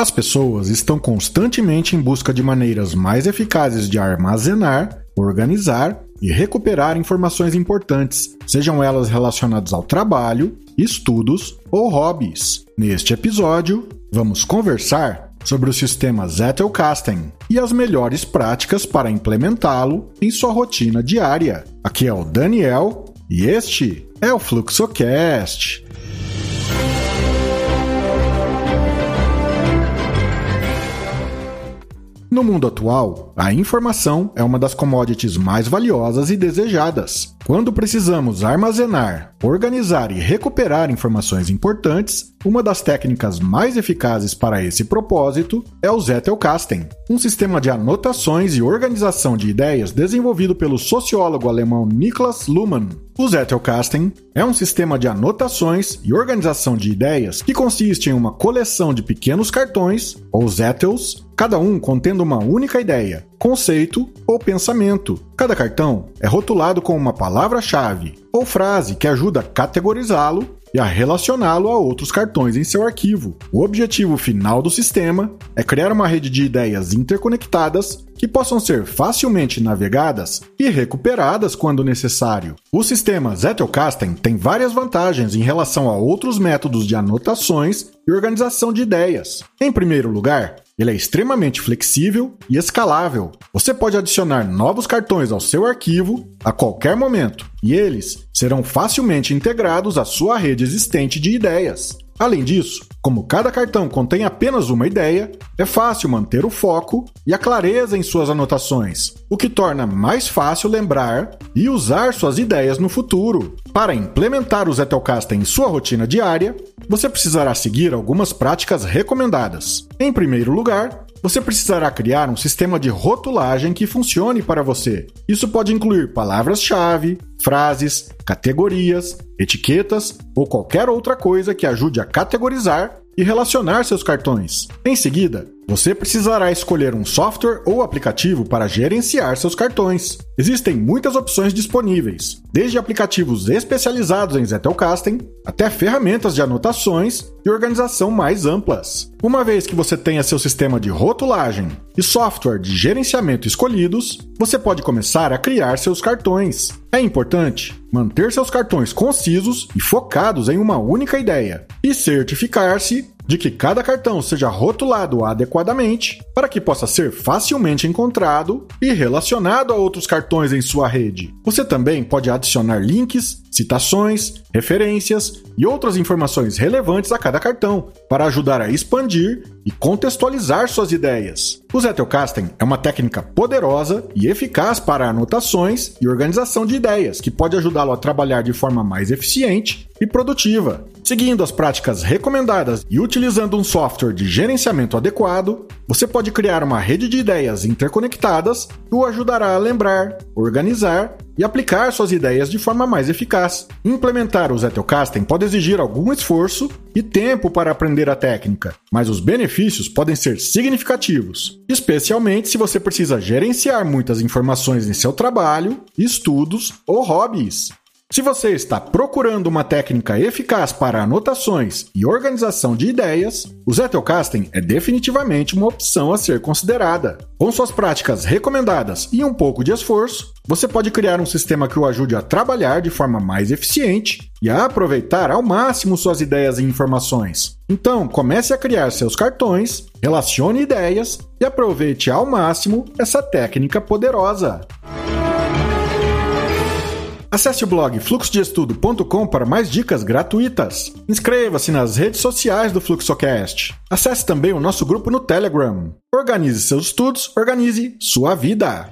As pessoas estão constantemente em busca de maneiras mais eficazes de armazenar, organizar e recuperar informações importantes, sejam elas relacionadas ao trabalho, estudos ou hobbies. Neste episódio, vamos conversar sobre o sistema Zettelkasten e as melhores práticas para implementá-lo em sua rotina diária. Aqui é o Daniel e este é o Fluxocast. No mundo atual, a informação é uma das commodities mais valiosas e desejadas. Quando precisamos armazenar, organizar e recuperar informações importantes, uma das técnicas mais eficazes para esse propósito é o Zettelkasten, um sistema de anotações e organização de ideias desenvolvido pelo sociólogo alemão Niklas Luhmann. O Zettelkasten é um sistema de anotações e organização de ideias que consiste em uma coleção de pequenos cartões, ou Zettels, cada um contendo uma única ideia, conceito ou pensamento. Cada cartão é rotulado com uma palavra-chave ou frase que ajuda a categorizá-lo e a relacioná-lo a outros cartões em seu arquivo. O objetivo final do sistema é criar uma rede de ideias interconectadas que possam ser facilmente navegadas e recuperadas quando necessário. O sistema Zettelkasten tem várias vantagens em relação a outros métodos de anotações e organização de ideias. Em primeiro lugar, ele é extremamente flexível e escalável. Você pode adicionar novos cartões ao seu arquivo a qualquer momento, e eles serão facilmente integrados à sua rede existente de ideias. Além disso, como cada cartão contém apenas uma ideia, é fácil manter o foco e a clareza em suas anotações, o que torna mais fácil lembrar e usar suas ideias no futuro. Para implementar o Zettelkasten em sua rotina diária, você precisará seguir algumas práticas recomendadas. Em primeiro lugar, você precisará criar um sistema de rotulagem que funcione para você. Isso pode incluir palavras-chave, frases, categorias, etiquetas ou qualquer outra coisa que ajude a categorizar e relacionar seus cartões. Em seguida, você precisará escolher um software ou aplicativo para gerenciar seus cartões. Existem muitas opções disponíveis, desde aplicativos especializados em Zettelkasten até ferramentas de anotações e organização mais amplas. Uma vez que você tenha seu sistema de rotulagem e software de gerenciamento escolhidos, você pode começar a criar seus cartões. É importante manter seus cartões concisos e focados em uma única ideia e certificar-se de que cada cartão seja rotulado adequadamente para que possa ser facilmente encontrado e relacionado a outros cartões em sua rede. Você também pode adicionar links, citações, referências e outras informações relevantes a cada cartão para ajudar a expandir e contextualizar suas ideias. O Zettelkasten é uma técnica poderosa e eficaz para anotações e organização de ideias que pode ajudá-lo a trabalhar de forma mais eficiente e produtiva. Seguindo as práticas recomendadas e utilizando um software de gerenciamento adequado, você pode criar uma rede de ideias interconectadas que o ajudará a lembrar, organizar e aplicar suas ideias de forma mais eficaz. Implementar o Zettelkasten pode exigir algum esforço e tempo para aprender a técnica, mas os benefícios podem ser significativos, especialmente se você precisa gerenciar muitas informações em seu trabalho, estudos ou hobbies. Se você está procurando uma técnica eficaz para anotações e organização de ideias, o Zettelkasten é definitivamente uma opção a ser considerada. Com suas práticas recomendadas e um pouco de esforço, você pode criar um sistema que o ajude a trabalhar de forma mais eficiente e a aproveitar ao máximo suas ideias e informações. Então, comece a criar seus cartões, relacione ideias e aproveite ao máximo essa técnica poderosa. Acesse o blog fluxodeestudo.com para mais dicas gratuitas. Inscreva-se nas redes sociais do Fluxocast. Acesse também o nosso grupo no Telegram. Organize seus estudos, organize sua vida.